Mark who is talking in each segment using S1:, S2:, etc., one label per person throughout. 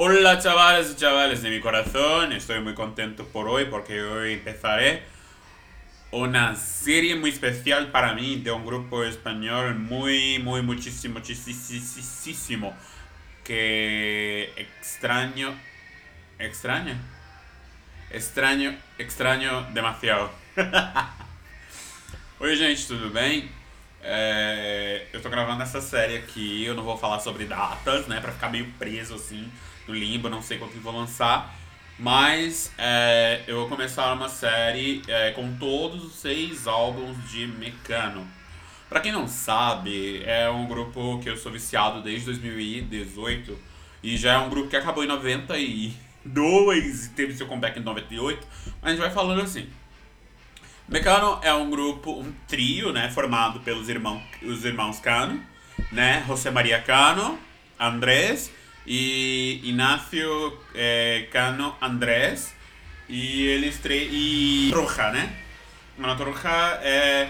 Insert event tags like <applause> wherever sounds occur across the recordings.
S1: Hola chavales y chavales de mi corazón, estoy muy contento por hoy porque hoy empezaré una serie muy especial para mí de un grupo español muy, muy, muchísimo, muchísimo que extraño, extraño, extraño, extraño demasiado. <laughs> Oi gente, tudo bem? É, eu tô gravando essa série aqui, eu não vou falar sobre datas, né, pra ficar meio preso assim no limbo, não sei quando que vou lançar. Mas é, eu vou começar uma série é, com todos os seis álbuns de Mecano. Pra quem não sabe, é um grupo que eu sou viciado desde 2018 e já é um grupo que acabou em 92 e teve seu comeback em 98, mas a gente vai falando assim. Mecano é um grupo, um trio, né, formado pelos irmãos, os irmãos Cano, né, José Maria Cano, Andrés e Inácio é, Cano Andrés e eles três e Troja, né? Ana Troja é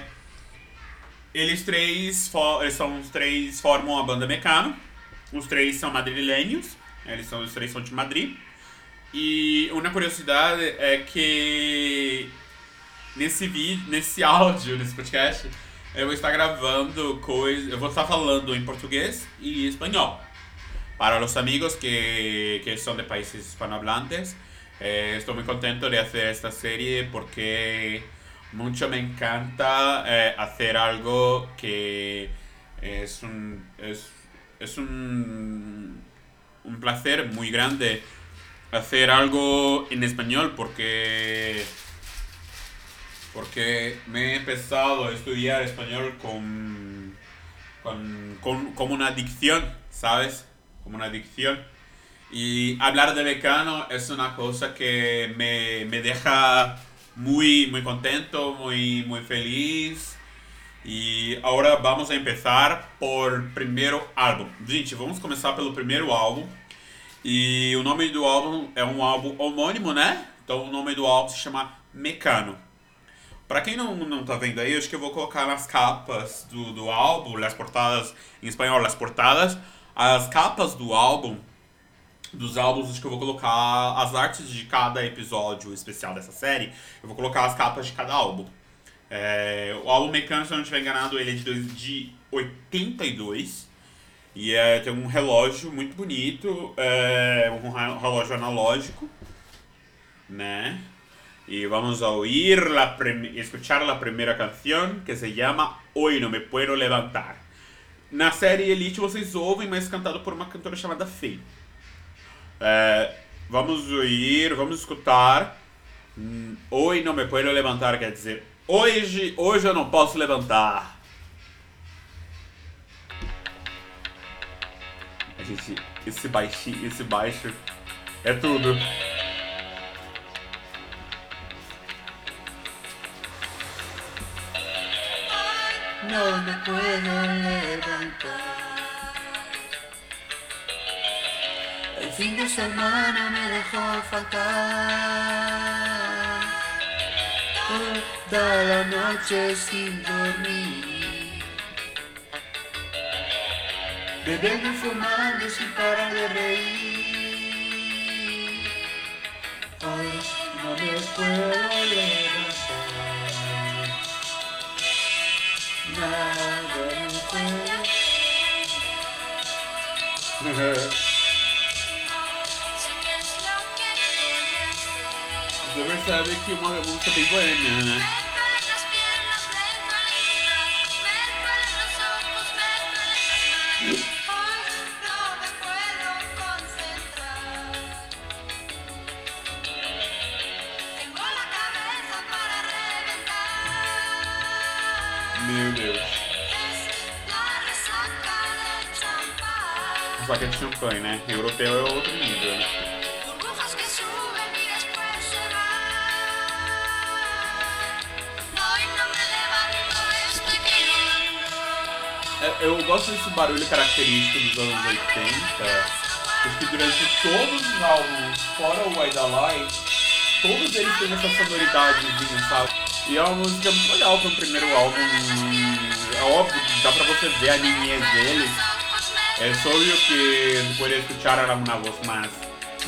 S1: eles três eles são os três formam a banda Mecano. Os três são madrilenhos, eles são os três são de Madrid. E uma curiosidade é que nesse vídeo, nesse <laughs> áudio, nesse podcast, eu vou estar gravando coisas, eu vou estar falando em português e espanhol. Para los amigos que, que son de países hispanohablantes, eh, estoy muy contento de hacer esta serie porque mucho me encanta eh, hacer algo que es un, es, es un, un placer muy grande hacer algo en español porque porque me he empezado a estudiar español con, con, con como una adicción, ¿sabes? Como una adicción. Y hablar de Mecano es una cosa que me, me deja muy, muy contento, muy, muy feliz. E agora vamos a empezar por primeiro álbum. Gente, vamos começar pelo primeiro álbum. E o nome do álbum é um álbum homônimo, né? Então o nome do álbum se chama Mecano. Para quem não, não tá vendo aí, acho que eu vou colocar nas capas do, do álbum, as portadas, em espanhol, as portadas, as capas do álbum, dos álbuns, acho que eu vou colocar as artes de cada episódio especial dessa série. Eu vou colocar as capas de cada álbum. É, o álbum Mecânico, se eu não estiver enganado, ele é de, de 82. E é, tem um relógio muito bonito, é, um relógio analógico, né? E vamos a oír la escuchar a primeira canção que se chama Hoy No Me Puedo Levantar. Na série Elite vocês ouvem, mas cantado por uma cantora chamada Faye. É, vamos ouvir, vamos escutar. Hoje não me puedo levantar, quer dizer, hoje, hoje eu não posso levantar. A gente, esse baixinho, esse baixo é tudo. No me puedo levantar. El fin de semana me dejó faltar. Toda la noche sin dormir. Bebiendo y fumando sin parar de reír. Hoy no me puedo levantar. Você percebe que uma música bem boêmia, né? Champanhe, né? Europeu é outro nível, né? É, eu gosto desse barulho característico dos anos 80, porque durante todos os álbuns, fora o Why Light, todos eles têm essa sonoridadezinha, sabe? E é uma música muito legal para o primeiro álbum. É óbvio, dá para você ver a niñez deles. Só obvio que puede escuchar a una voz más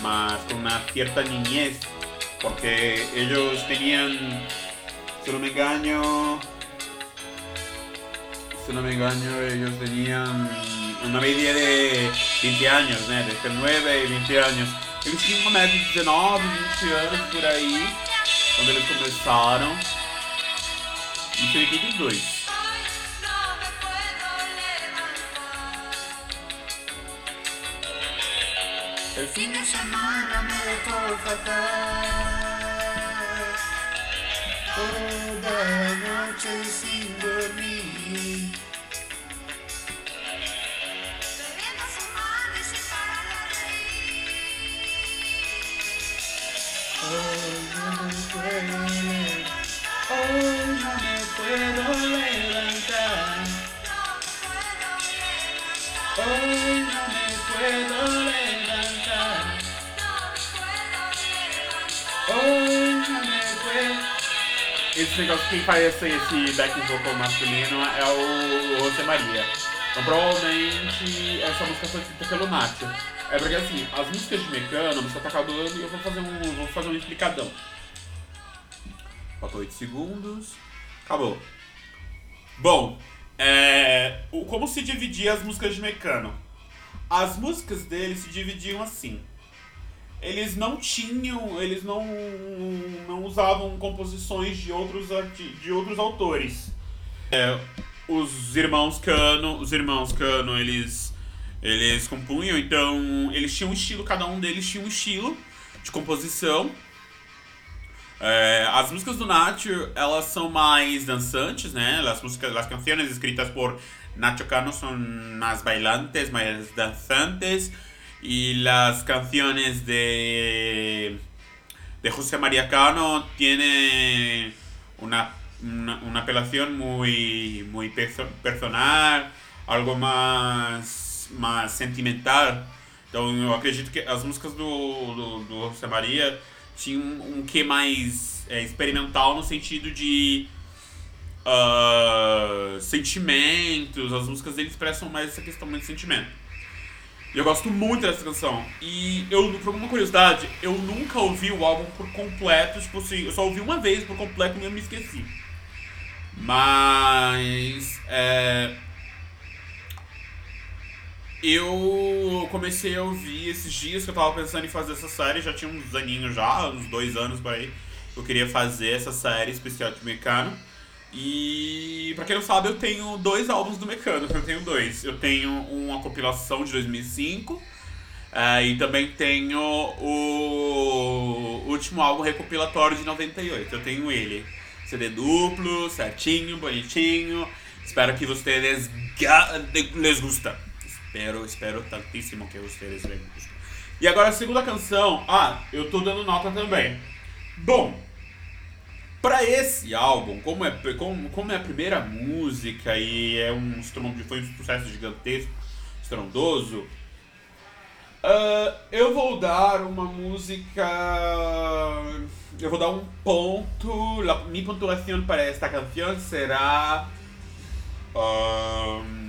S1: más con una cierta niñez, porque ellos tenían, si no me engaño, si no me engaño, ellos tenían una media de 20 años, né? De 9 e 20 anos. Eles tinham uma média de 19, 20 anos por aí, quando eles começaram. Isso em 82. El fin de semana me dejó fatal. Toda la noche sin dormir. Hoy no me puedo levantar. Hoy no me puedo levantar. Hoy no me puedo levantar. Esse negócio, quem faz esse, esse backing vocal masculino é o José Maria. Então provavelmente essa música foi escrita pelo Nacho. É porque assim, as músicas de Mecano, a música tá acabando e eu vou fazer um. vou fazer um explicadão. Falta 8 segundos. Acabou. Bom, é, como se dividia as músicas de Mecano? As músicas dele se dividiam assim. Eles não tinham, eles não, não usavam composições de outros, de outros autores. É, os irmãos Cano, os irmãos Cano, eles eles compunham, então eles tinham um estilo, cada um deles tinha um estilo de composição. É, as músicas do Nacho, elas são mais dançantes, né? As músicas, as canções escritas por Nacho Cano são mais bailantes, mais dançantes. E as canções de, de José María Cano tienen una, una, una apelación muy, muy personal, algo más, más sentimental. Então eu acredito que as músicas do, do, José Maria tinham um, um quê mais é, experimental no sentido de uh, sentimentos. As músicas dele expressam mais essa questão de sentimento. E eu gosto muito dessa canção. E eu, por alguma curiosidade, eu nunca ouvi o álbum por completo. Tipo assim, eu só ouvi uma vez por completo e eu me esqueci. Mas. É, eu comecei a ouvir esses dias que eu tava pensando em fazer essa série, já tinha uns aninhos já, uns dois anos por aí. Eu queria fazer essa série especial de Mecano. E pra quem não sabe, eu tenho dois álbuns do Mecano, eu tenho dois. Eu tenho uma compilação de 2005 é, e também tenho o último álbum recopilatório de 98. Eu tenho ele. CD duplo, certinho, bonitinho. Espero que vocês les gusta. Espero, espero tantíssimo que vocês les gusta. E agora a segunda canção. Ah, eu tô dando nota também. Bom, para esse álbum, como é, como, como é a primeira música e é um foi um sucesso gigantesco, estrondoso, uh, eu vou dar uma música. Eu vou dar um ponto. A minha pontuação para esta canção será. Uh,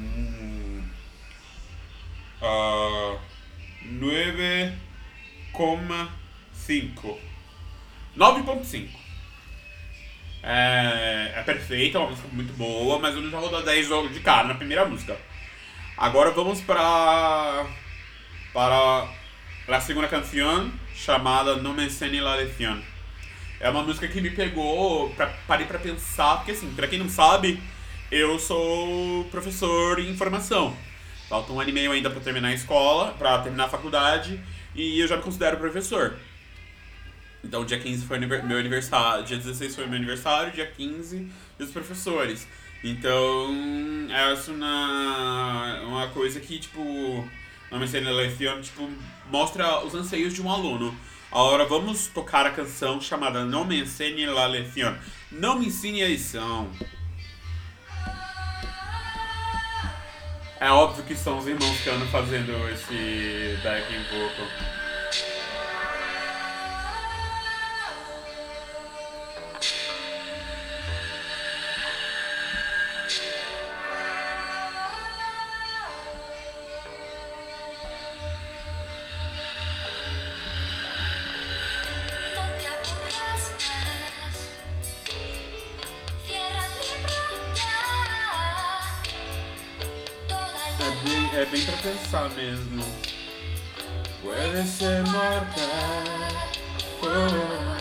S1: 9,5. 9,5. É, é perfeita, é uma música muito boa, mas eu não já vou dar 10 de cara na primeira música. Agora vamos para para a segunda canção chamada No Me Ensene La Lección. É uma música que me pegou, pra, parei para pensar, porque assim, pra quem não sabe, eu sou professor em formação. Falta um ano e meio ainda para terminar a escola, para terminar a faculdade, e eu já me considero professor. Então, dia 15 foi meu aniversário, dia 16 foi meu aniversário, dia 15 dos professores. Então, é uma, uma coisa que, tipo, na minha Lefione, tipo, mostra os anseios de um aluno. Agora vamos tocar a canção chamada Não Me Ensine la Lección. Não me ensine a lição. É óbvio que são os irmãos que andam fazendo esse backing vocal. Bem, é bem pra pensar mesmo. Puede ser mortal. Oh.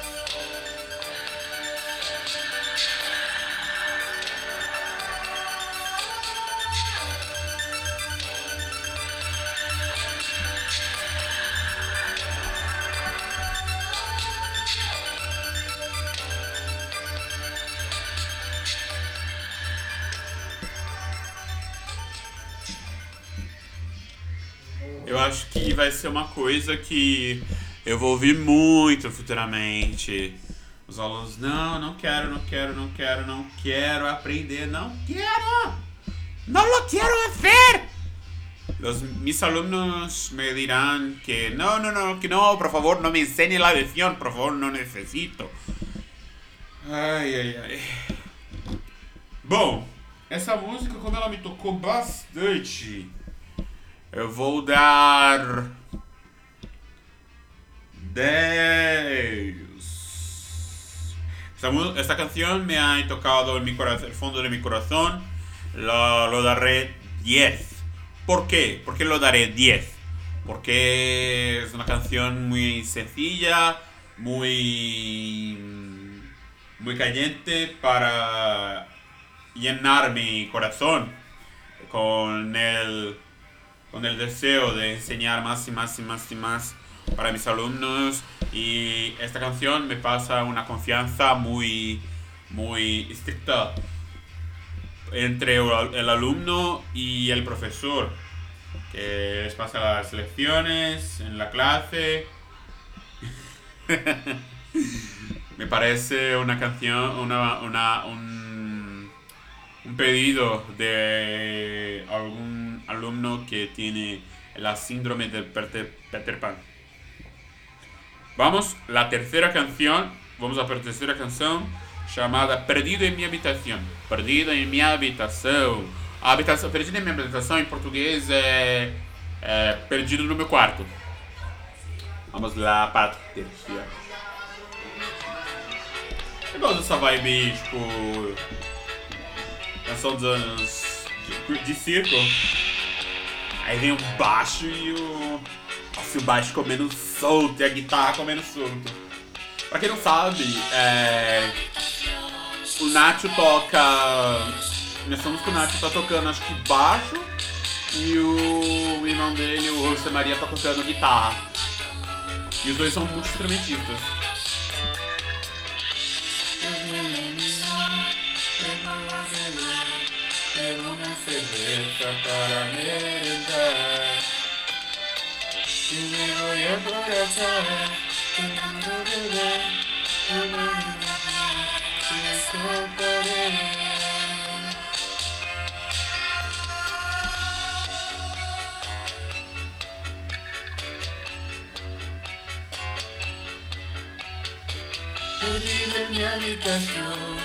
S1: uma coisa que eu vou ouvir muito futuramente. Os alunos, não, não quero, não quero, não quero, não quero aprender, não quero, não lo quero hacer. Los, mis alumnos me dirán que no, no, no, que no, por favor, no me enseñe la lección, por favor, no necesito. Ai, ai, ai. Bom, essa música, como ela me tocou bastante, eu vou dar 10. Esta, esta, canción me ha tocado en mi corazón, el fondo de mi corazón. Lo, lo daré 10. ¿Por qué? ¿Por qué lo daré 10? Porque es una canción muy sencilla, muy, muy caliente para llenar mi corazón con el con el deseo de enseñar más y más y más y más para mis alumnos y esta canción me pasa una confianza muy muy estricta entre el alumno y el profesor que les pasa las lecciones en la clase <laughs> me parece una canción una, una un, un pedido de algún alumno que tiene la síndrome de Peter, Pan. Vamos, la tercera canción, vamos a por tercera canción llamada Perdido en mi habitación. Perdido en mi habitación. habitación perdido en mi habitación en portugués es Perdido no meu quarto. Vamos lá para a terceira. Eu gosto dessa vibe, tipo. Canção dos anos de, de circo. Aí vem o baixo e o. O baixo comendo solto e a guitarra comendo solto. Pra quem não sabe, é... o Nacho toca. Nessa música o Nacho tá tocando acho que baixo e o irmão dele, o José Maria, tá tocando guitarra. E os dois são muito instrumentistas. cerveza para merendar. Y me voy a emborrachar, queriendo beber, y escaparé. Perdido en mi habitación.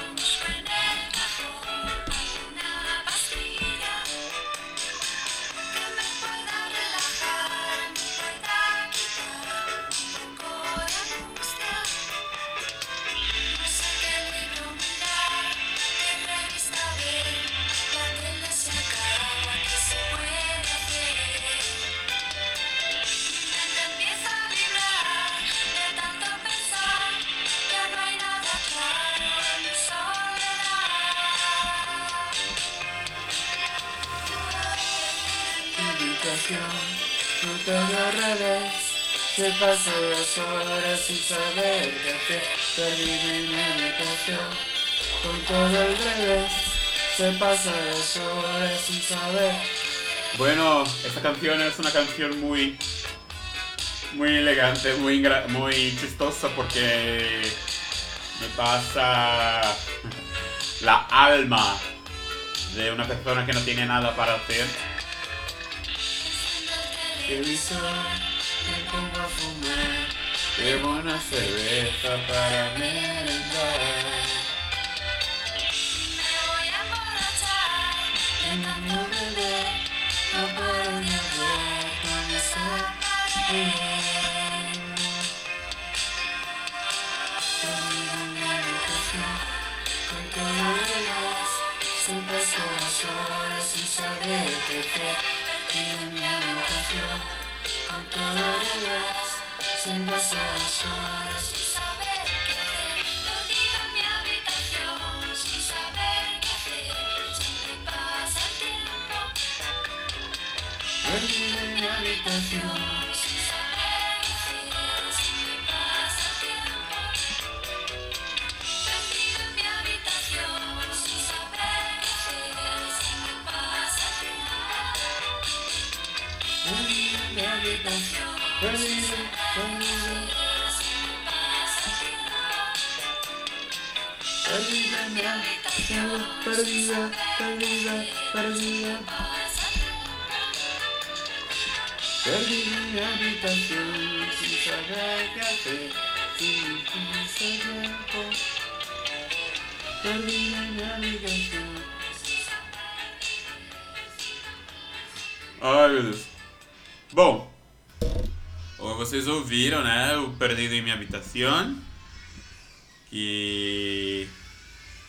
S1: Todo al revés. Se pasan las horas sin saber qué hacer, perdido en mi habitación. Con todo al revés, se pasan las horas sin saber. Bueno, esta canción es una canción muy, muy elegante, muy, muy chistosa porque me pasa <laughs> la alma de una persona que no tiene nada para hacer televisor, me pongo a fumar, bebo una cerveza para merendar. Me voy a emborrachar, en el bebé, no puedo ni hablar con esa con todo el pasar las horas sin saber qué hacer. En mi habitación con todo sin saber qué mi habitación, sin saber qué hacer, pasa el tiempo. Mi habitación. Perdida, perdida, perdida, perdida, perdida. Perdida en mi habitación, sin saber qué hacer, sin ese tiempo. Perdida en mi habitación. Ai, meu Deus. Bom, vocês ouviram, né? O Perdido em Minha Habitação. Que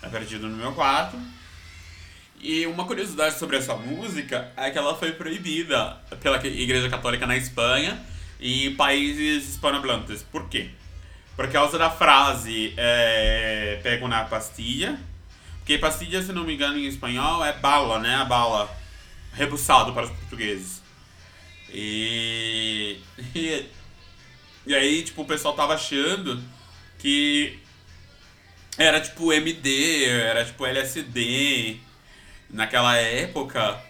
S1: é perdido no meu quarto. E uma curiosidade sobre essa música é que ela foi proibida pela Igreja Católica na Espanha e países hispanohablantes. Por quê? Por causa da frase é, pego na pastilha. Porque pastilha, se não me engano, em espanhol é bala, né? A bala. Rebuçado para os portugueses. E, <laughs> e aí, tipo, o pessoal tava achando que era tipo MD, era tipo LSD naquela época.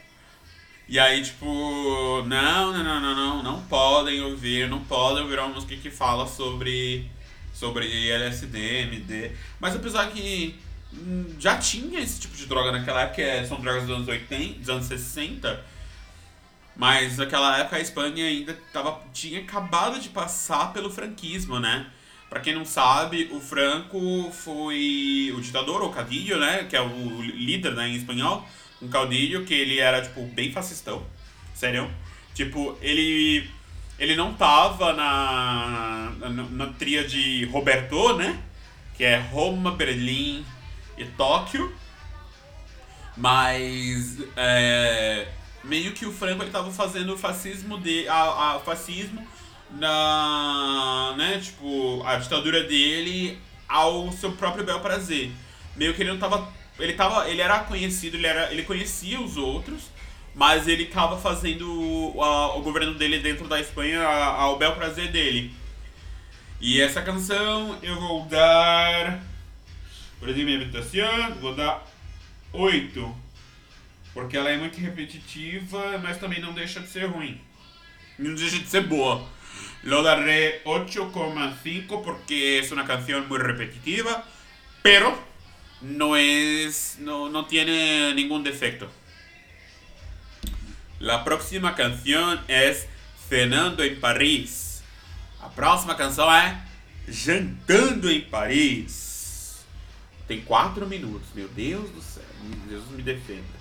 S1: E aí, tipo, não, não, não, não, não, não podem ouvir, não podem ouvir uma música que fala sobre, sobre LSD, MD. Mas apesar que já tinha esse tipo de droga naquela época, são drogas dos anos 80, dos anos 60, mas naquela época a Espanha ainda tava, tinha acabado de passar pelo franquismo, né? Pra quem não sabe, o Franco foi o ditador, o Cadillo, né? Que é o líder né, em espanhol. Um Caudillo que ele era, tipo, bem fascistão. Sério. Tipo, ele ele não tava na, na, na tríade Roberto, né? Que é Roma, Berlim e Tóquio. Mas é, meio que o Franco ele tava fazendo o fascismo de a, a fascismo na, né, tipo, a ditadura dele ao seu próprio bel prazer. Meio que ele não tava ele tava, ele era conhecido, ele era, ele conhecia os outros, mas ele tava fazendo o, a, o governo dele dentro da Espanha ao bel prazer dele. E essa canção eu vou dar por exemplo, minha habitação, vou dar 8 Porque ela é muito repetitiva, mas também não deixa de ser ruim. Não deixa de ser boa. Lo daré 8,5 porque es una canción muy repetitiva, pero no es. no, no tiene defecto. La próxima canción es Cenando em Paris. A próxima canção é Jantando em Paris. Tem quatro minutos, meu Deus do céu. Deus me defenda.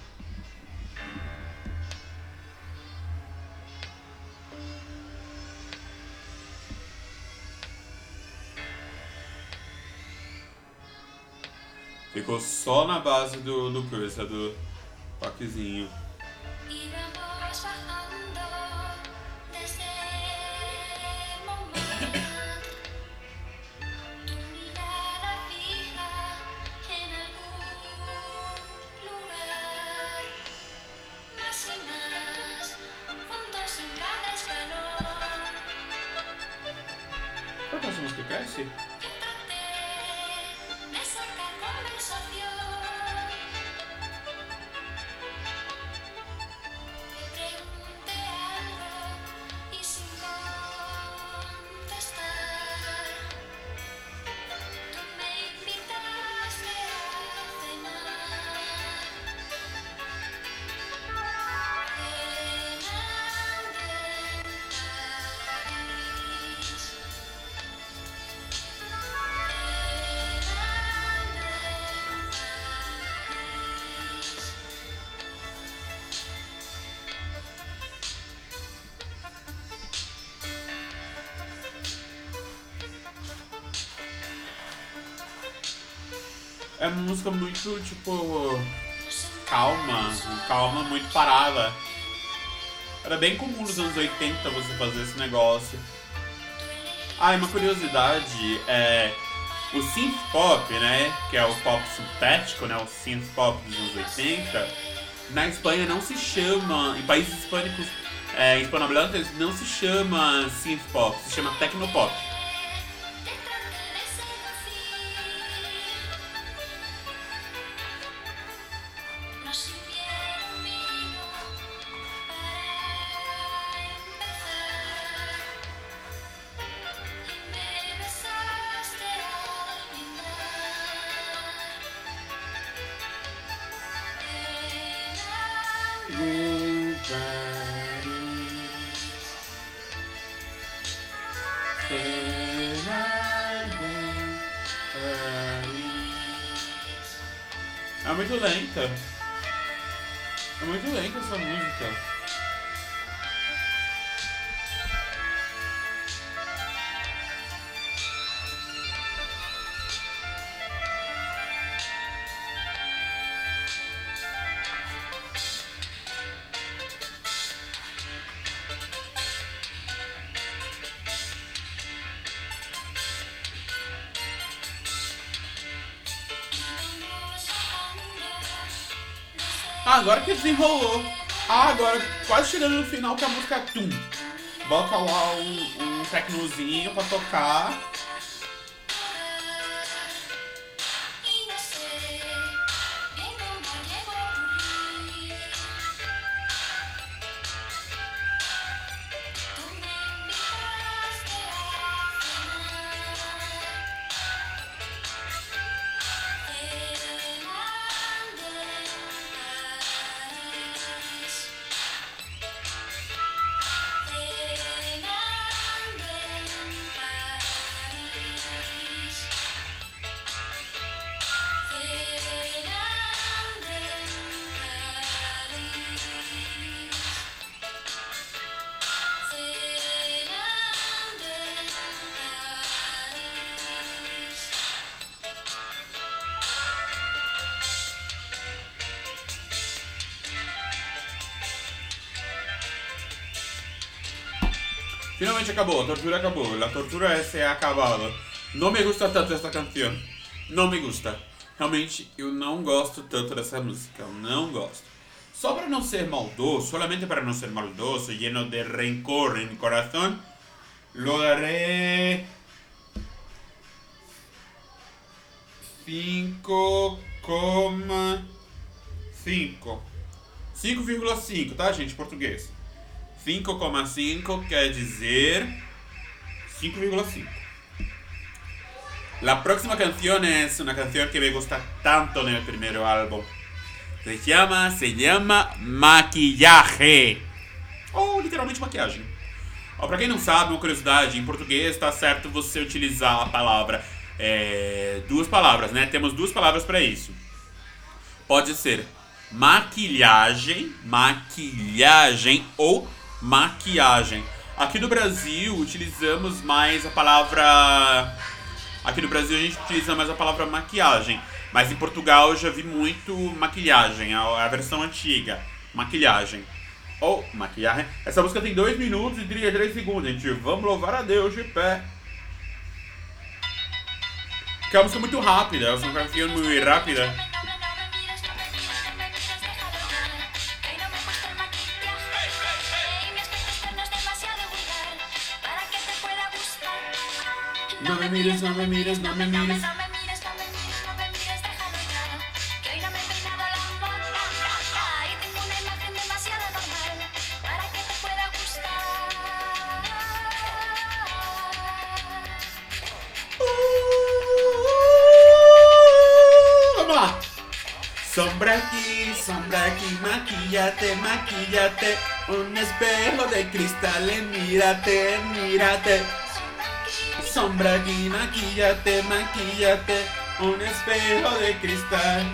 S1: Ficou só na base do, do coisa, do toquezinho. Qual é a música que cresce? Música muito, tipo, calma, calma, muito parada. Era bem comum nos anos 80 você fazer esse negócio. Ah, e uma curiosidade é o synth pop, né, que é o pop sintético, né, o synth pop dos anos 80, na Espanha não se chama, em países hispânicos, é, hispanohablantes, não se chama synth pop, se chama tecnopop. Desenrolou. Ah, agora quase chegando no final que a música é tum. Bota lá um, um tecnozinho pra tocar. Finalmente acabou, a tortura acabou, a tortura se é acabada. Não me gusta tanto essa canção. Não me gusta. Realmente, eu não gosto tanto dessa música. Eu não gosto. Só para não ser maldoso, solamente para não ser maldoso, lleno de rencor em coração, lo daré 5,5. 5,5, tá, gente? Português. 5,5 quer dizer 5,5. La próxima canción es una canción que me gusta tanto en el primer álbum. Se llama, se llama Maquillaje. Ou literalmente maquiagem. Ó, pra quem não sabe, uma curiosidade, em português tá certo você utilizar a palavra. É, duas palavras, né? Temos duas palavras para isso. Pode ser maquilhagem, maquilhagem ou maquiagem. Aqui no Brasil utilizamos mais a palavra. Aqui no Brasil a gente utiliza mais a palavra maquiagem. Mas em Portugal eu já vi muito maquilhagem, a, a versão antiga. Maquilhagem. Ou maquiagem. Essa música tem 2 minutos e 33 segundos, gente. Vamos louvar a Deus de pé. Que é uma música muito rápida, é uma canção muito rápida. No me mires, no me mires, no me mires. No me
S2: mires, no me mires, no me mires, déjalo claro. Que hoy no me he peinado la boca. Y tengo una imagen demasiado normal para que te pueda gustar.
S1: Sombra aquí, sombra aquí, maquillate, maquillate. Un espejo de cristales, mírate, mírate. Sombra aquí, maquillate, maquillate. Un espejo de cristal.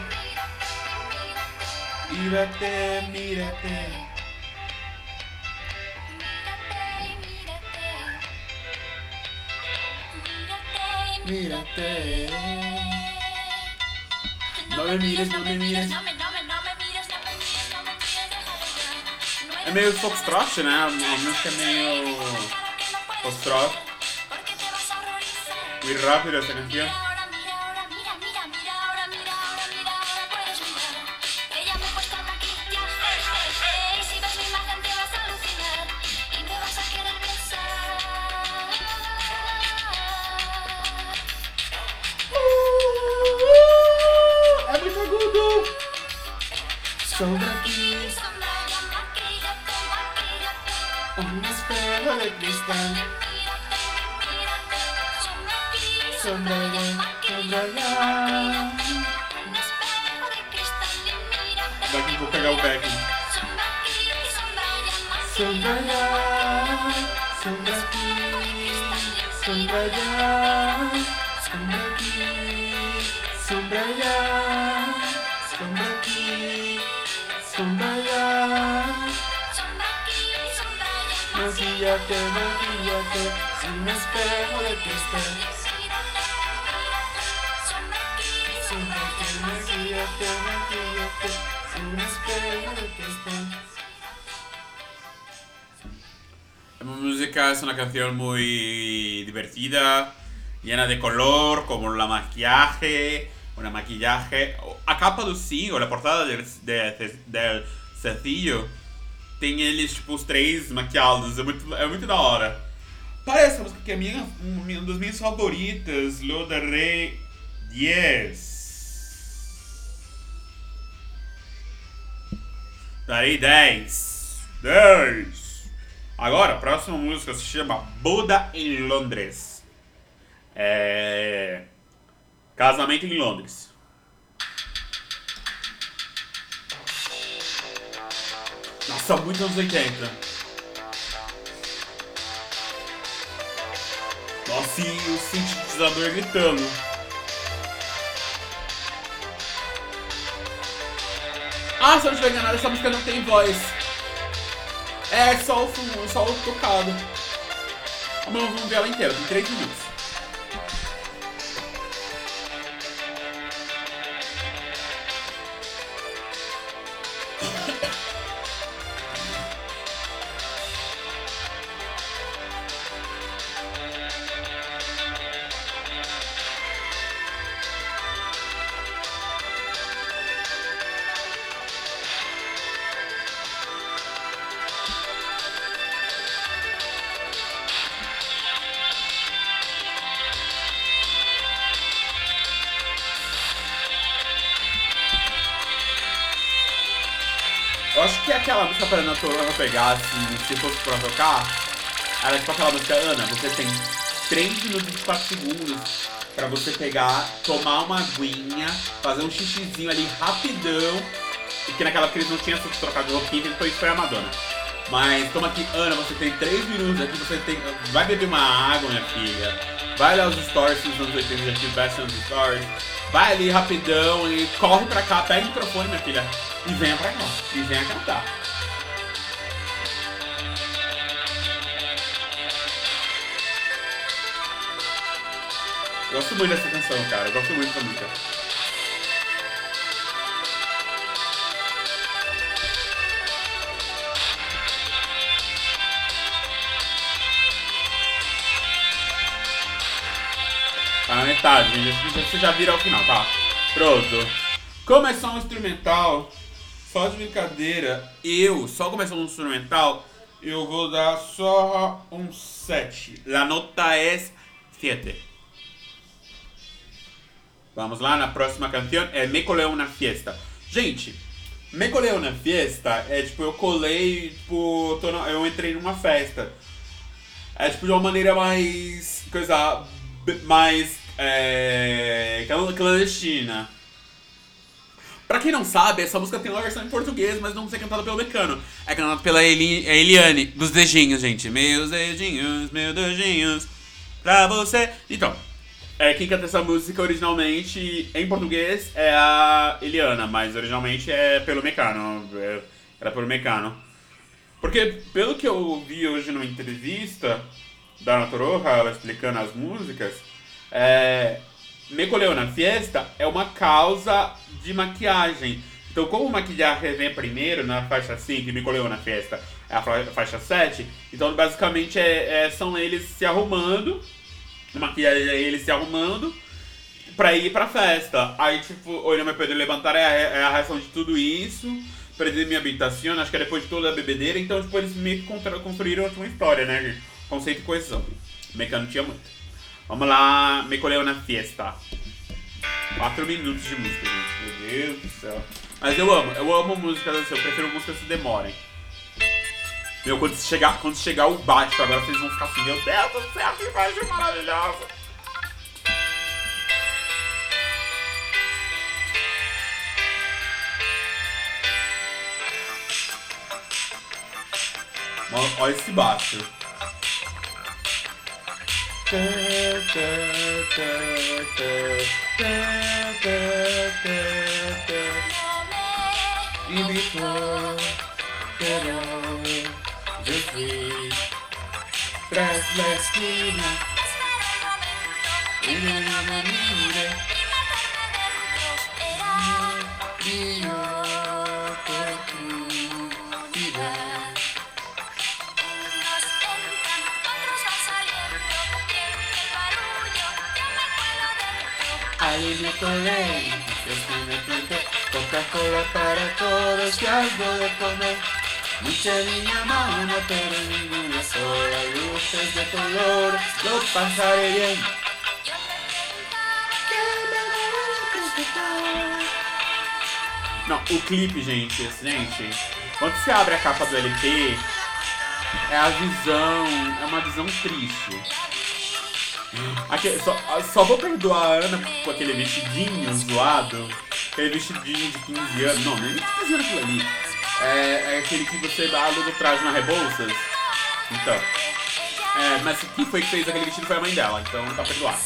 S1: Mírate, mírate. Mírate. No me mires, no me mires. É meio foxtrot, né? A música é meio foxtrot. Muy rápido essa canción. La música es una canción muy divertida, llena de color, como la maquillaje, una maquillaje. A capa do single, a portada de, del sencillo, tem eles, tipo, os três maquiados. É muito, é muito da hora. Parece essa música que é minha, uma das minhas favoritas, Lo de Rey 10. Darei 10. 10. Agora, a próxima música se chama Buda em Londres. É. Casamento em Londres. Nossa, muito anos 80. Nossa, e o sintetizador gritando. Ah, se eu não estiver enganado, essa música não tem voz. É só o só o tocado. Vamos ver ela inteira, tem 3 minutos. Acho que aquela música pra Ana Torona pegar, assim, se fosse pra tocar, era tipo aquela música, Ana, você tem 3 minutos e 24 segundos pra você pegar, tomar uma aguinha, fazer um xixizinho ali rapidão, e que naquela crise não tinha trocado de roupinha, então isso foi a Madonna. Mas toma aqui, Ana, você tem 3 minutos aqui, você tem. Vai beber uma água, minha filha. Vai olhar os stories dos anos 80, já tive bastante stories. Vai ali rapidão e corre pra cá, pega o microfone, minha filha, e venha pra cá. E venha cantar. Eu gosto muito dessa canção, cara. Eu gosto muito dessa música. Tá na gente. Você já vira ao final, tá? Pronto. Só um instrumental, só de brincadeira, eu, só começando um instrumental, eu vou dar só um 7. La nota é 7. Vamos lá, na próxima canção é Me Colei Una Fiesta. Gente, Me Colei Una Fiesta é tipo, eu colei, tipo, no, eu entrei numa festa. É tipo de uma maneira mais. coisa. mais é, clandestina. Pra quem não sabe, essa música tem uma versão em português, mas não é cantada pelo Mecano. É cantada pela Eli, Eliane, dos dedinhos, gente. Meus dedinhos, meus dedinhos, pra você. Então, é, quem canta essa música originalmente em português é a Eliana, mas originalmente é pelo Mecano. É, era pelo Mecano. Porque, pelo que eu vi hoje numa entrevista da Natoroha, ela explicando as músicas, é, Me Coleu na Fiesta é uma causa de maquiagem. Então, como maquiagem vem primeiro na faixa 5 e Me Coleu na Fiesta é a faixa 7, então basicamente é, é, são eles se arrumando, maquiagem é eles se arrumando pra ir pra festa. Aí, tipo, Olha Meu Pedro Levantar é a, é a reação de tudo isso. Perdi minha habitação, acho que é depois de toda a bebedeira. Então, tipo, eles meio que construíram uma história, né? Conceito e coesão. Mecano tinha muito. Vamos lá, me colheu na fiesta. Quatro minutos de música, gente. Meu Deus do céu. Mas eu amo, eu amo músicas assim, eu prefiro músicas que demorem. Meu, quando chegar, quando chegar o baixo, agora vocês vão ficar assim, meu Deus do céu, que baixo maravilhoso. Olha esse baixo. E depois quero descer tras la esquina y me mire Me colé, que me planté, Coca-Cola para todos y algo de comer. Mucha niña mona, pero ninguna sola, luces de color, lo pasaré bien. Não, o clipe, gente, gente, quando você abre a capa do LP, é a visão, é uma visão triste. Aqui, só, só vou perdoar a Ana com aquele vestidinho zoado. Aquele vestidinho de 15 anos. Não, nem 15 anos aquilo ali. É, é aquele que você dá aluga o traje na Rebouças. Então. É, mas quem foi que fez aquele vestido foi a mãe dela, então tá perdoado.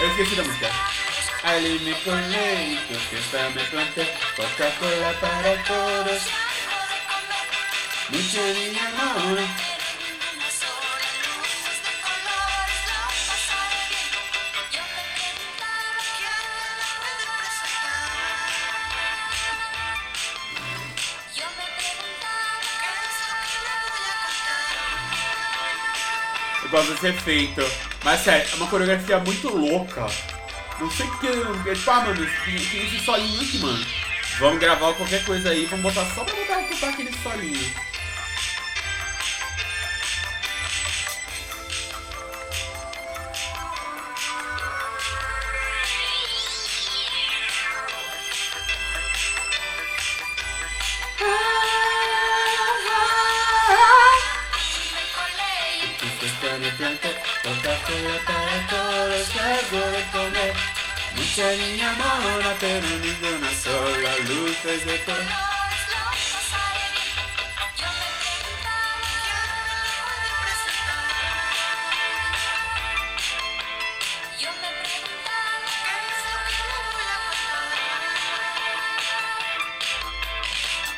S1: Eu esqueci da música. Ali me colei, fiesta me planté, Coca-Cola para todos. Mucha niña amor. Eu gosto desse efeito. Mas sério, é uma coreografia muito louca. Não sei porque. Eles falam, mano, tem esse solinho aqui, mano. Vamos gravar qualquer coisa aí, vamos botar só pra botar, botar aquele solinho. Planta, planta, planta, planta. Luego de comer. Mucha niña mona, pero ninguna sola, luces de todo.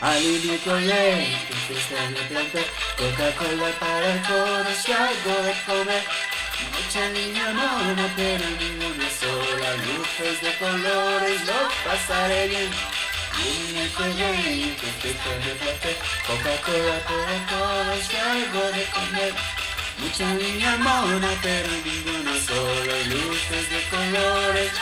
S1: Alivio colé, fiesta me planté, Coca-Cola para todos y algo de comer. Mucha niña mona, pero ninguna sola, luces de colores, lo pasaré bien. Alivio colé, fiesta me planté, Coca-Cola para todos y algo de comer. Mucha niña mona, pero ninguna sola, luces de colores.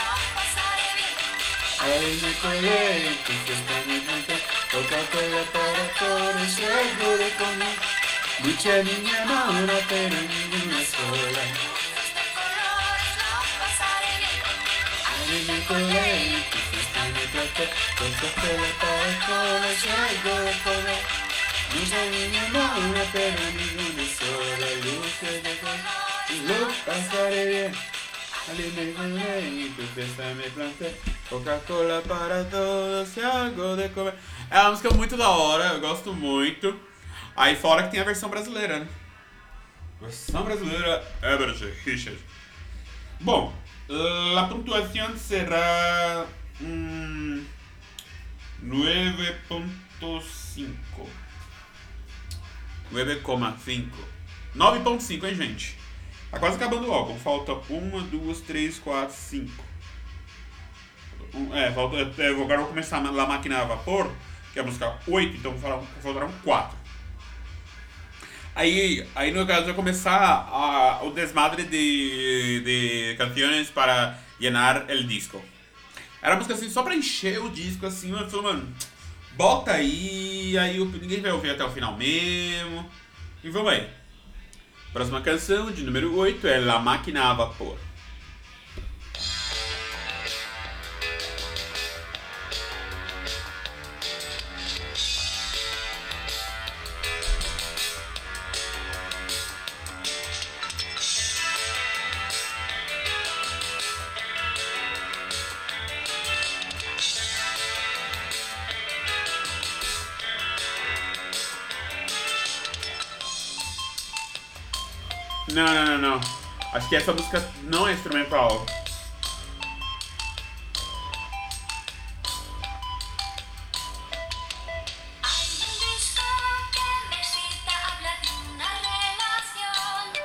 S1: Ahí me colé, fiesta me planté. Coca-Cola para todos, algo de comer. Mucha niña mona, pero ninguna sola. Ay, me colé, tu fiesta me tocó. Coca-Cola para todos, algo de comer. Mucha niña mona, pero ninguna sola. Coca-Cola para todos e algo de comer. É uma música muito da hora, eu gosto muito. Aí fora que tem a versão brasileira, né? Versão brasileira, Herbert Richard. Bom, a pontuação será hum, 9.5. 9,5. 9.5, hein, gente? Tá quase acabando o álbum. Falta uma, duas, três, quatro, cinco. É, falta, é, agora eu vou começar a máquina a vapor que é a música 8, então faltaram 4. Aí, aí no caso vai começar a, o desmadre de, de canções para llenar el disco. Era música assim, só pra encher o disco, assim, eu falei, mano, bota aí, aí ninguém vai ouvir até o final mesmo. E vamos aí. Próxima canção, de número 8, é La Máquina a Vapor. Não, não, não, não. Acho que essa música não é instrumental.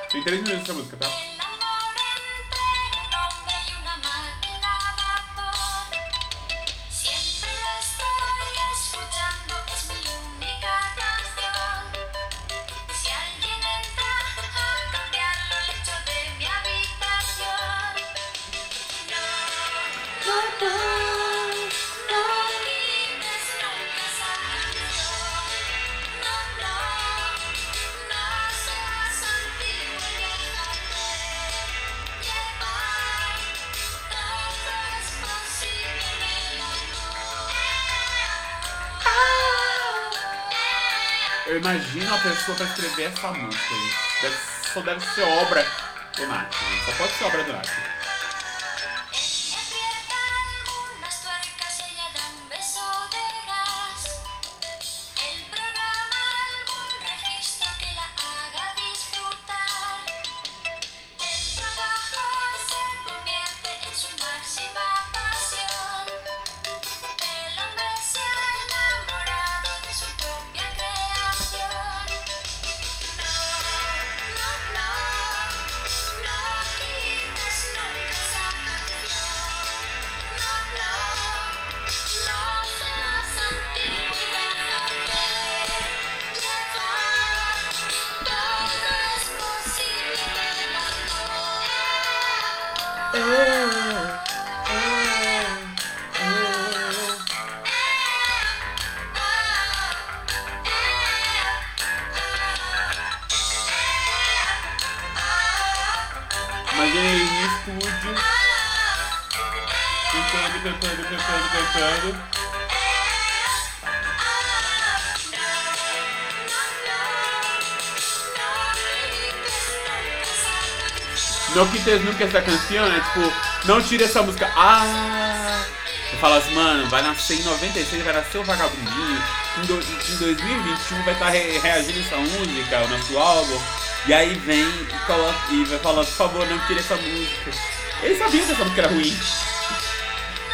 S1: Tem três minutos essa música, tá? Pessoa pra escrever essa música. Deve, só deve ser obra do Nath. Só pode ser obra do Nath. Cantando, cantando, cantando.
S2: No quites nunca essa canção, é tipo, não tire essa música. Ah! Eu falo assim, mano, vai nascer em 96, vai nascer o vagabundinho. Em, do, em 2021 vai estar tá re reagindo essa música, o nosso álbum. E aí vem e, coloca, e vai falar, por favor, não tire essa música. Ele sabia que essa música era ruim.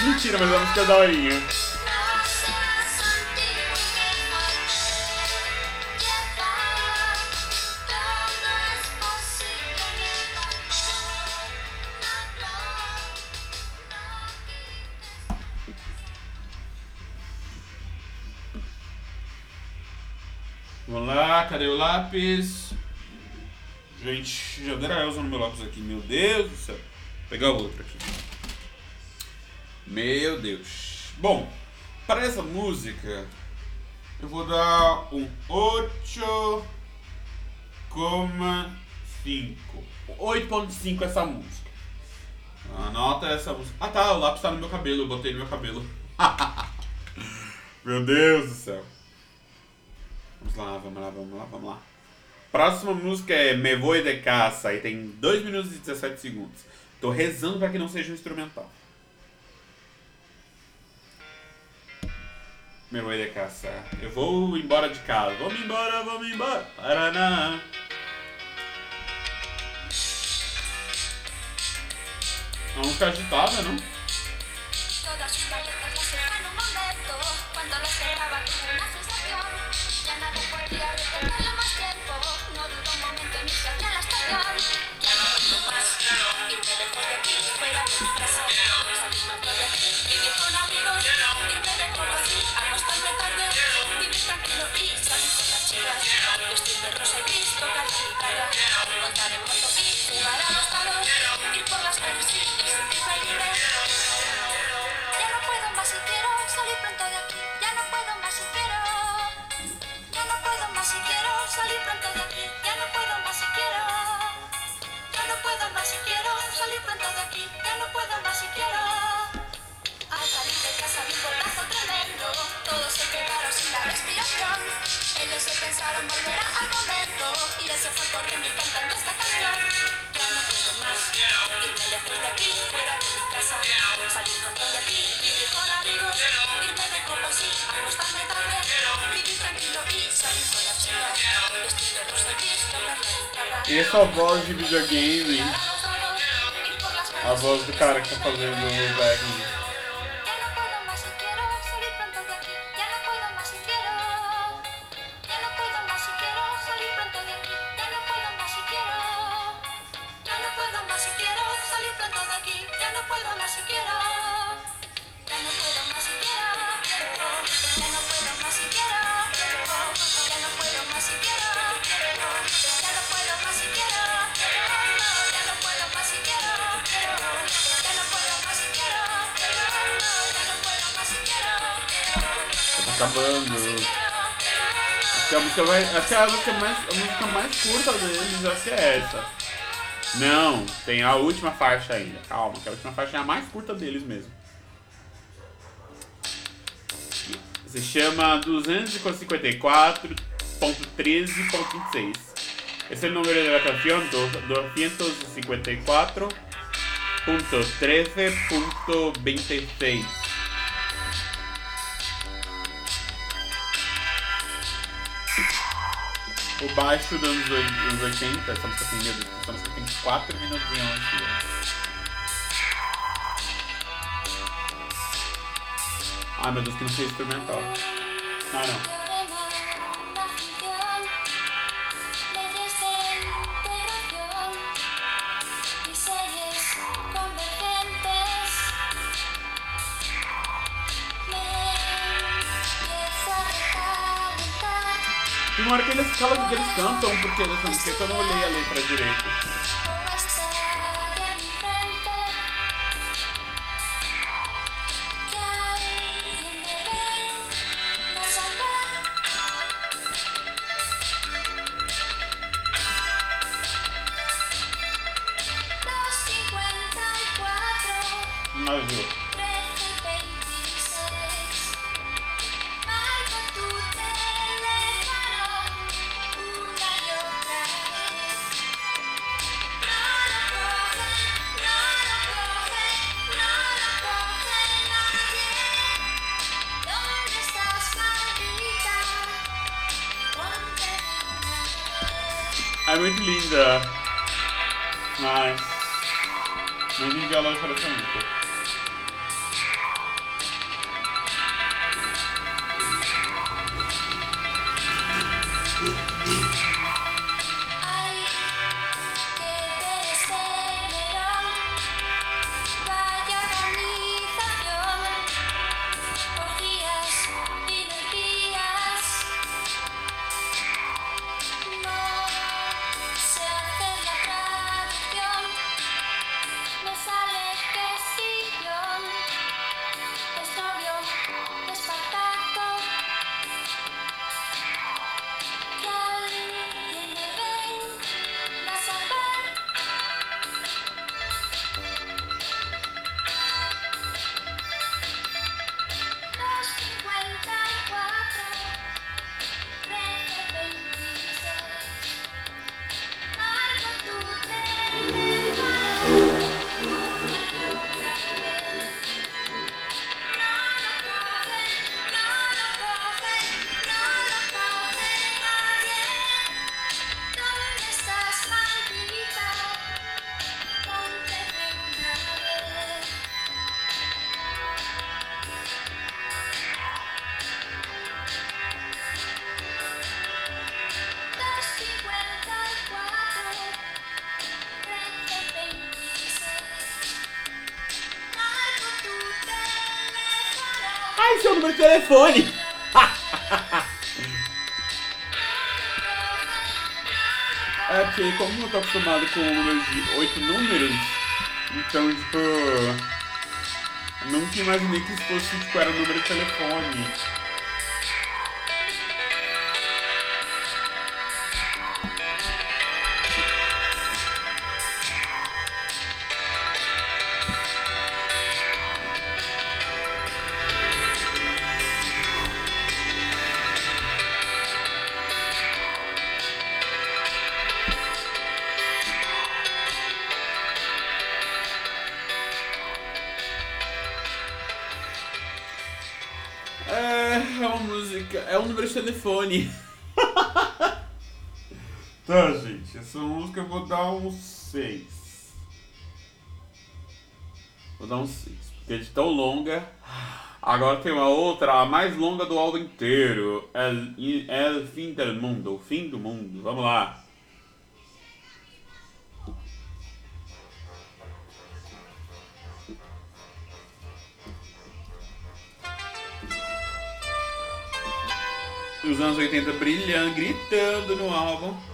S2: Mentira, mas a música é daorinha. Vamos lá, cadê o lápis? Gente, já deram a Elza no meu lápis aqui, meu Deus do céu. Vou pegar outro aqui. Meu Deus. Bom, para essa música, eu vou dar um 8,5. 8.5 essa música. Anota essa música. Ah tá, o lápis tá no meu cabelo, eu botei no meu cabelo. <laughs> meu Deus do céu. Vamos lá, vamos lá, vamos lá, vamos lá. Próxima música é Me Voy de Casa e tem 2 minutos e 17 segundos. Tô rezando para que não seja um instrumental. Me Voy de Casa. Eu vou embora de casa. Vamos embora, vamos embora. Paraná. É uma agitada, não? Essa voz de videogame, a voz do cara que tá fazendo o back. Acho que a música mais, a música mais curta deles acho que é essa. Não, tem a última faixa ainda. Calma, que a última faixa é a mais curta deles mesmo. Se chama 254.13.26. Esse é o número da canção 254.13.26. o baixo dos anos 80, essa música tem medo, essa música tem 4 minutos e 11 Ai meu Deus, que não sei instrumental. Ah não. Uma hora que eles, que eles cantam, porque eles não sei que eu não olhei a letra direito.
S1: Telefone. <laughs> é como eu tô acostumado com o número de oito números, então tipo. Nunca imaginei que isso fosse tipo, era o número de telefone. Agora tem uma outra, a mais longa do álbum inteiro. El, El Fim del Mundo. O fim do mundo. Vamos lá. dos anos 80 brilhando, gritando no álbum.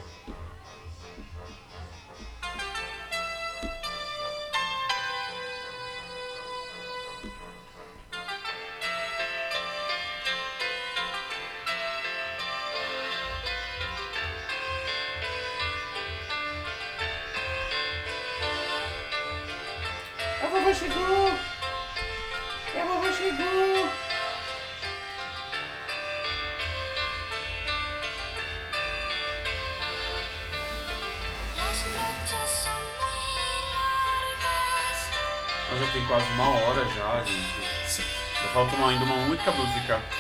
S1: Música.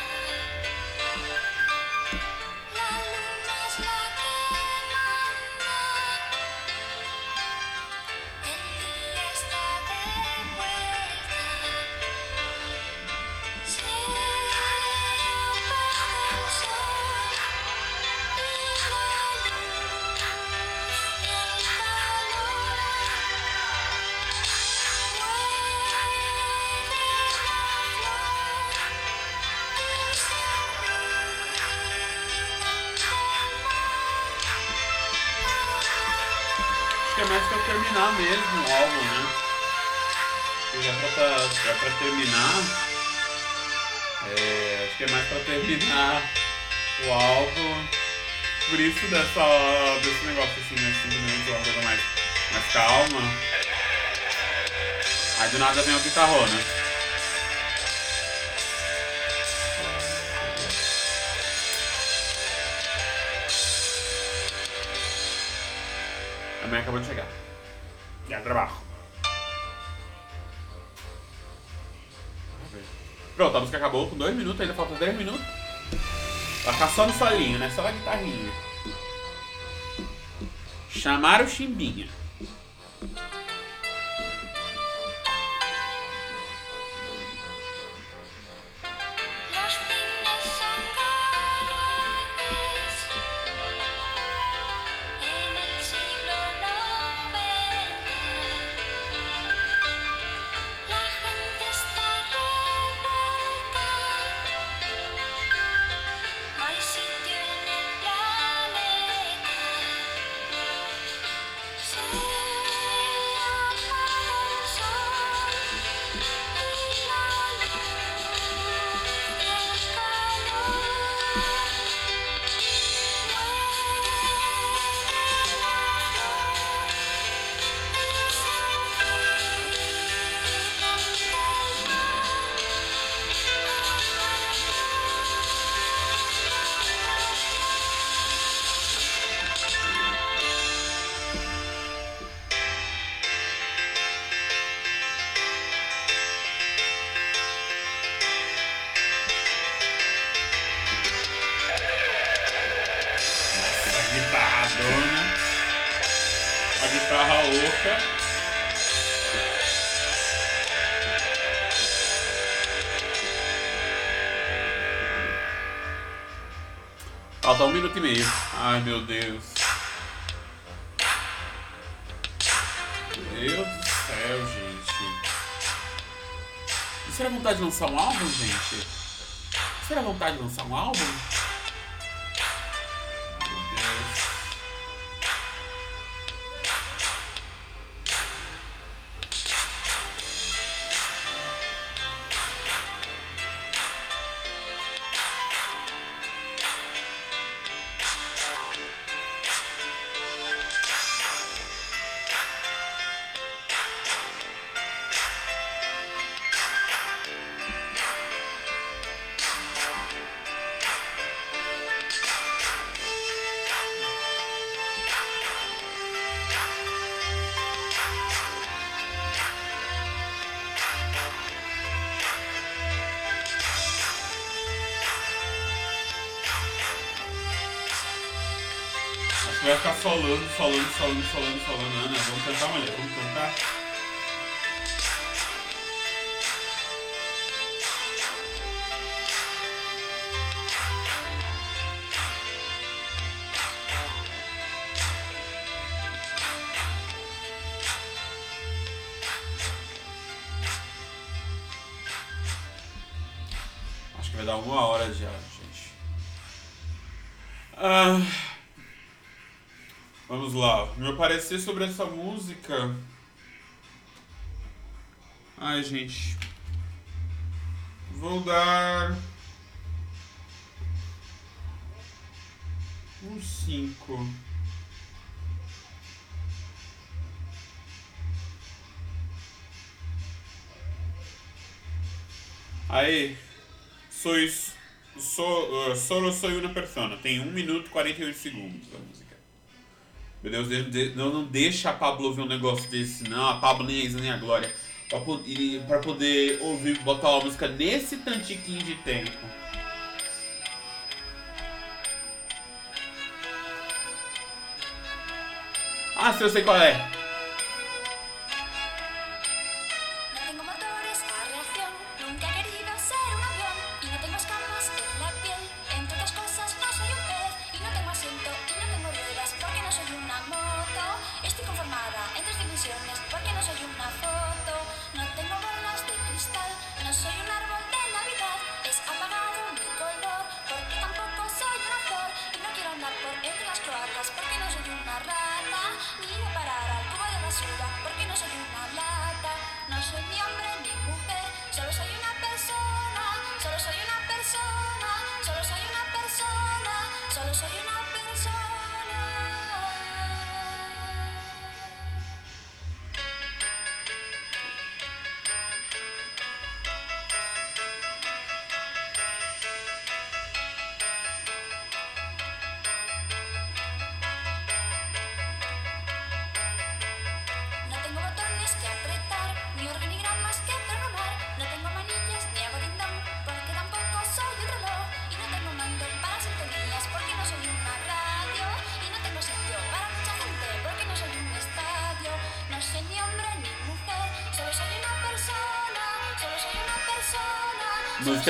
S1: Né? A mãe acabou de chegar. Já trabalho. Pronto, a música acabou com dois minutos, ainda falta 10 minutos. Vai ficar só no solinho, né? Só na guitarrinha.
S2: Chamar o Chimbinha. E meio. Ai meu Deus. Meu Deus do céu, gente. Era vontade de lançar um álbum, gente? Era vontade de lançar um álbum? Falando, falando, falando, falando, falando. Ana, vamos tentar, mulher, vamos tentar. Meu parecer sobre essa música. Ai, gente. Vou dar. Um 5. Aí, sois, so, uh, solo soy una persona. Tem 1 minuto e 48 segundos a música. Meu Deus, não, não deixa a Pablo ouvir um negócio desse, não. A Pablo nem a Isa nem a Glória. Pra, pra poder ouvir, botar uma música nesse tantiquinho de tempo. Ah, se eu sei qual é.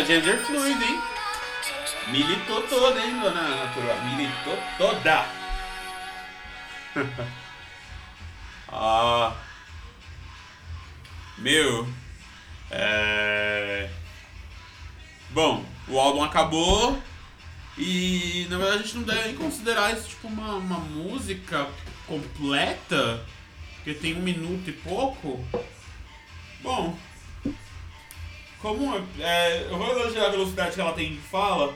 S1: Gender fluid, hein? Militou toda, hein, dona Natural? Militou toda! <laughs> ah. Meu. É. Bom, o álbum acabou e na verdade a gente não deve considerar isso tipo uma, uma música completa, que tem um minuto e pouco. Como é, eu vou elogiar a velocidade que ela tem de fala,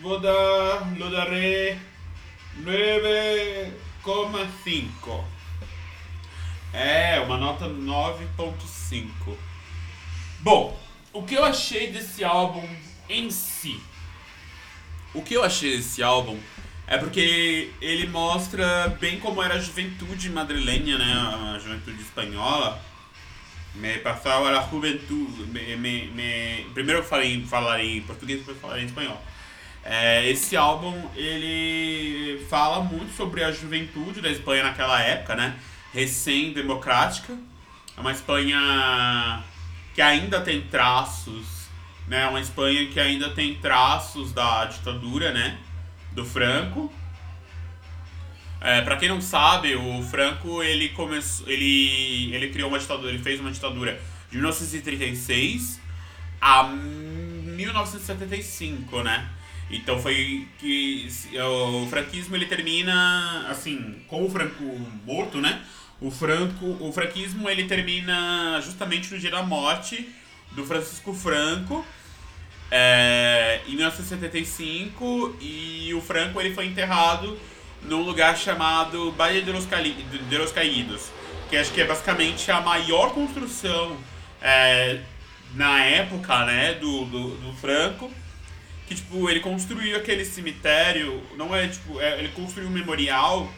S1: vou dar, lo daré 9,5. É, uma nota 9.5. Bom, o que eu achei desse álbum em si? O que eu achei desse álbum é porque ele mostra bem como era a juventude madrilenha, né? A juventude espanhola. Me passava a juventude. Me, me, me... Primeiro eu falei, falarei em português, depois falarei em espanhol. É, esse álbum ele fala muito sobre a juventude da Espanha naquela época, né? Recém-democrática. É uma Espanha que ainda tem traços, né? Uma Espanha que ainda tem traços da ditadura, né? Do Franco. É, para quem não sabe, o Franco ele começou, ele ele criou uma ditadura, ele fez uma ditadura de 1936 a 1975, né? Então foi que o franquismo ele termina assim, com o Franco morto, né? O Franco, o franquismo ele termina justamente no dia da morte do Francisco Franco, é, em 1975, e o Franco ele foi enterrado num lugar chamado Baía de de los Caídos, que acho que é basicamente a maior construção é, na época, né, do, do, do, Franco, que tipo ele construiu aquele cemitério, não é tipo, é, ele construiu um memorial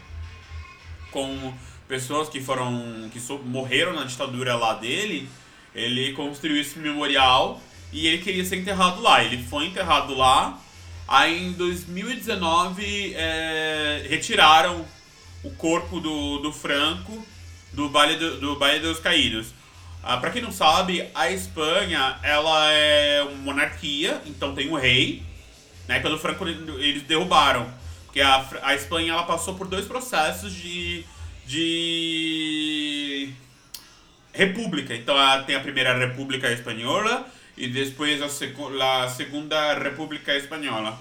S1: com pessoas que foram que so, morreram na ditadura lá dele, ele construiu esse memorial e ele queria ser enterrado lá. Ele foi enterrado lá. Aí em 2019 é, retiraram o corpo do, do Franco do Baile, do, do Baile dos Caídos. Ah, para quem não sabe, a Espanha ela é uma monarquia, então tem um rei. Né, pelo Franco eles derrubaram. Porque a, a Espanha ela passou por dois processos de de república. Então tem a primeira República Espanhola e depois a, seg a segunda República Espanhola.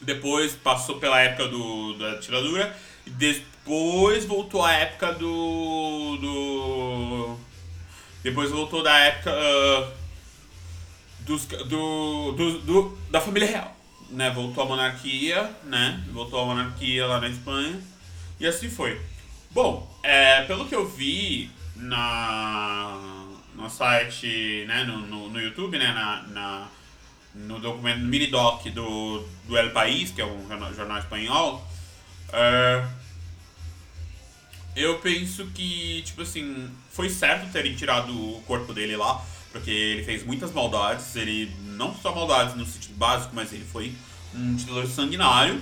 S1: Depois passou pela época do, da ditadura e depois voltou a época do. do depois voltou da época uh, dos, do, do, do, da família real. Né? Voltou a monarquia, né? Voltou a monarquia lá na Espanha. E assim foi. Bom, é, pelo que eu vi na, no site, né, no, no, no YouTube, né, na, na, no documento no mini doc do, do El País, que é um jornal, jornal espanhol, é, eu penso que, tipo assim, foi certo terem tirado o corpo dele lá, porque ele fez muitas maldades, ele não só maldades no sentido básico, mas ele foi um ditador sanguinário,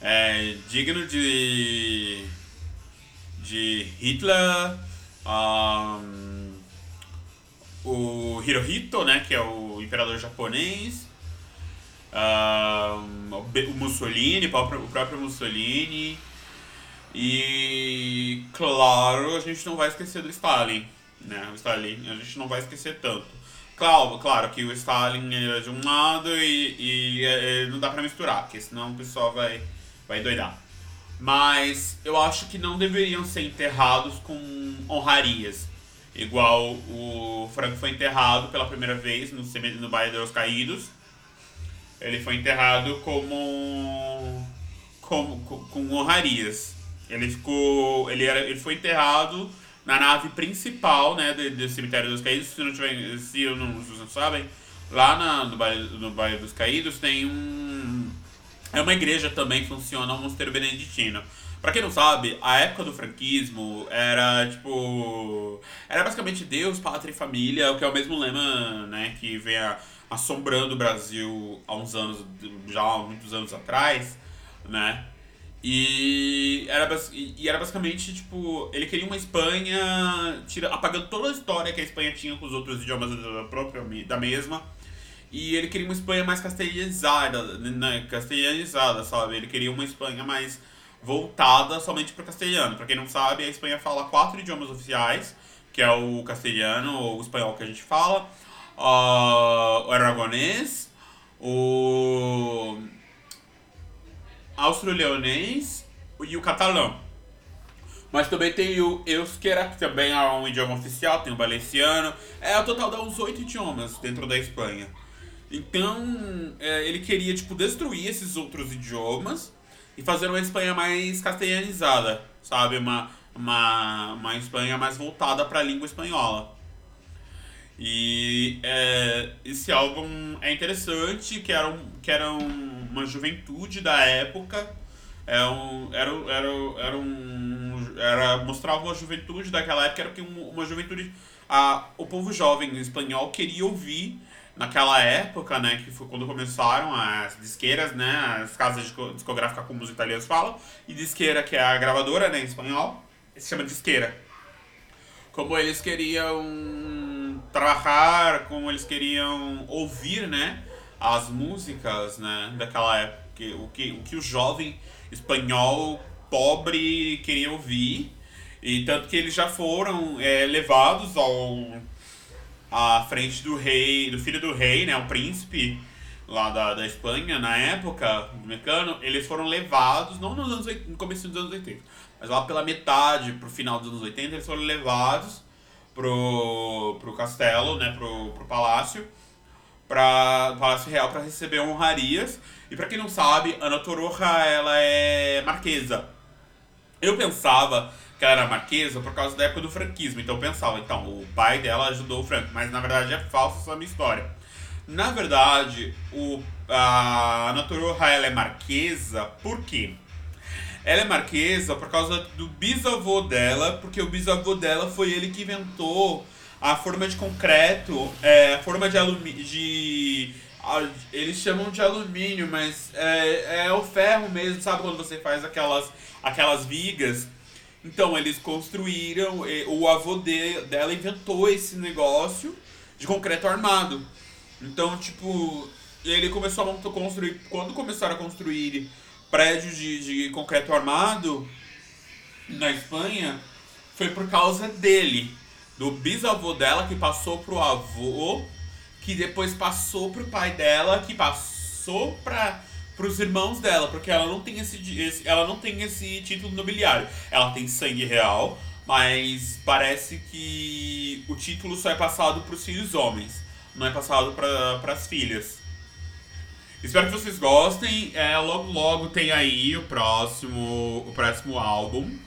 S1: é, digno de de Hitler, um, o Hirohito, né, que é o imperador japonês, um, o Mussolini, o próprio Mussolini, e claro, a gente não vai esquecer do Stalin, né, o Stalin, a gente não vai esquecer tanto. Claro, claro que o Stalin é de um lado e, e, e não dá pra misturar, porque senão o pessoal vai, vai doidar mas eu acho que não deveriam ser enterrados com honrarias. Igual o Franco foi enterrado pela primeira vez no, no Baía dos Caídos. Ele foi enterrado como, como com honrarias. Ele ficou. Ele, era, ele foi enterrado na nave principal né, do, do cemitério dos Caídos. Se não, tiver, se não, se não sabem, lá na, no, Baía, no Baía dos Caídos tem um é uma igreja também funciona, um mosteiro beneditino. Pra quem não sabe, a época do franquismo era tipo. Era basicamente Deus, pátria e família, o que é o mesmo lema, né, que vem assombrando o Brasil há uns anos, já há muitos anos atrás, né? E era, e era basicamente, tipo, ele queria uma Espanha tira, apagando toda a história que a Espanha tinha com os outros idiomas da própria da mesma E ele queria uma Espanha mais castelhanizada, né, castelhanizada, sabe? Ele queria uma Espanha mais voltada somente para o castelhano. Para quem não sabe, a Espanha fala quatro idiomas oficiais, que é o castelhano, ou o espanhol que a gente fala, uh, o aragonês, o austro-leonês e o catalão. Mas também tem o euskera, que também é um idioma oficial, tem o valenciano. É, o total dá uns oito idiomas dentro da Espanha. Então, é, ele queria, tipo, destruir esses outros idiomas e fazer uma Espanha mais castelhanizada, sabe? Uma, uma, uma Espanha mais voltada para a língua espanhola. E é, esse álbum é interessante, que era, um, que era um, uma juventude da época, é um, era, era, era um. Era, mostrava a juventude daquela época, era que uma juventude. A, o povo jovem espanhol queria ouvir naquela época, né, que foi quando começaram as disqueiras, né, as casas discográficas como os italianos falam, e disqueira, que é a gravadora, né, em espanhol, se chama disqueira. Como eles queriam trabalhar, como eles queriam ouvir, né, as músicas, né, daquela época, o que o, que o jovem espanhol pobre queria ouvir, e tanto que eles já foram é, levados ao à frente do rei, do filho do rei, né, o príncipe lá da, da Espanha, na época do Mecano, eles foram levados, não nos anos, no começo dos anos 80, mas lá pela metade, pro final dos anos 80, eles foram levados pro, pro castelo, né, pro, pro palácio, para Palácio Real para receber honrarias. E para quem não sabe, Ana Torroja, ela é marquesa. Eu pensava que ela era marquesa por causa da época do franquismo. Então pensava, então, o pai dela ajudou o Franco. Mas na verdade é falsa essa minha história. Na verdade, o, a Ana ela é marquesa por quê? Ela é marquesa por causa do bisavô dela, porque o bisavô dela foi ele que inventou a forma de concreto, é, a forma de alumínio. De, eles chamam de alumínio, mas é, é o ferro mesmo, sabe quando você faz aquelas, aquelas vigas então, eles construíram, o avô de, dela inventou esse negócio de concreto armado. Então, tipo, ele começou a construir. Quando começaram a construir prédios de, de concreto armado na Espanha, foi por causa dele, do bisavô dela, que passou pro avô, que depois passou pro pai dela, que passou pra pros irmãos dela, porque ela não tem esse, esse, ela não tem esse título nobiliário. Ela tem sangue real, mas parece que o título só é passado pros filhos homens, não é passado para as filhas. Espero que vocês gostem. É, logo logo tem aí o próximo, o próximo álbum.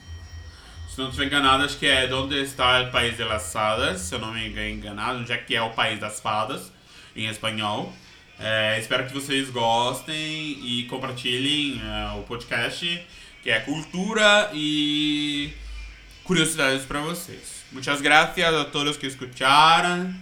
S1: Se não estiver enganado, acho que é Donde está o País de las Fadas, se eu não me engano onde é que é o País das Fadas, em espanhol. É, espero que vocês gostem e compartilhem é, o podcast, que é cultura e curiosidades para vocês. Muchas gracias a todos que escutaram.